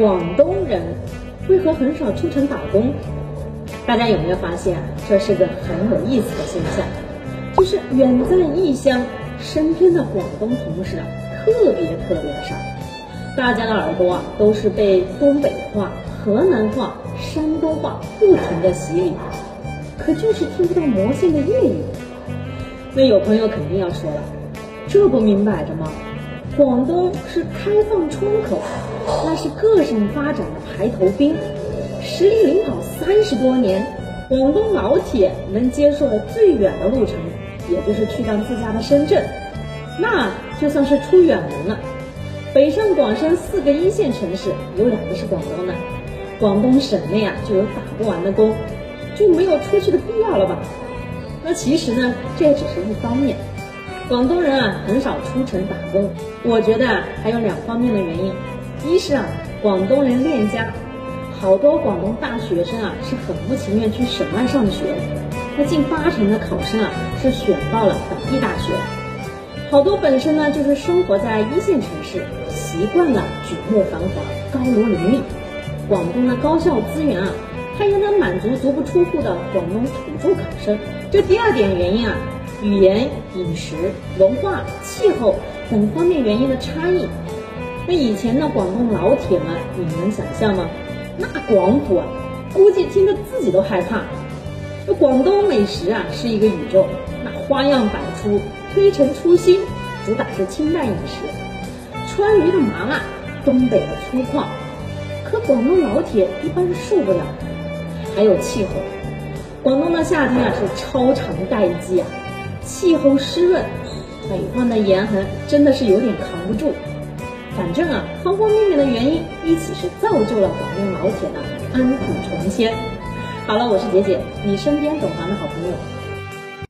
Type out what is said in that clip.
广东人为何很少出城打工？大家有没有发现啊？这是个很有意思的现象，就是远在异乡，身边的广东同事啊，特别特别的少。大家的耳朵啊，都是被东北话、河南话、山东话不停的洗礼，可就是听不到魔性的粤语。那有朋友肯定要说了，这不明摆着吗？广东是开放窗口，那是各省发展的排头兵，实力领跑三十多年。广东老铁能接受的最远的路程，也就是去趟自家的深圳，那就算是出远门了。北上广深四个一线城市，有两个是广东的，广东省内啊就有打不完的工，就没有出去的必要了吧？那其实呢，这也只是一方面。广东人啊，很少出城打工。我觉得啊，还有两方面的原因。一是啊，广东人恋家，好多广东大学生啊是很不情愿去省外上学。那近八成的考生啊是选到了本地大学。好多本身呢就是生活在一线城市，习惯了举目繁华、高楼林立。广东的高校资源啊，它也能满足足不出户的广东土著考生。这第二点原因啊。语言、饮食、文化、气候等方面原因的差异，那以前的广东老铁们，你们能想象吗？那广府啊，估计听得自己都害怕。那广东美食啊是一个宇宙，那花样百出，推陈出新，主打是清淡饮食，川渝的麻辣，东北的粗犷，可广东老铁一般是受不了。还有气候，广东的夏天啊是超长待机啊。气候湿润，北方的严寒真的是有点扛不住。反正啊，方方面面的原因一起是造就了广东老铁的安土重迁。好了，我是杰姐，你身边懂行的好朋友。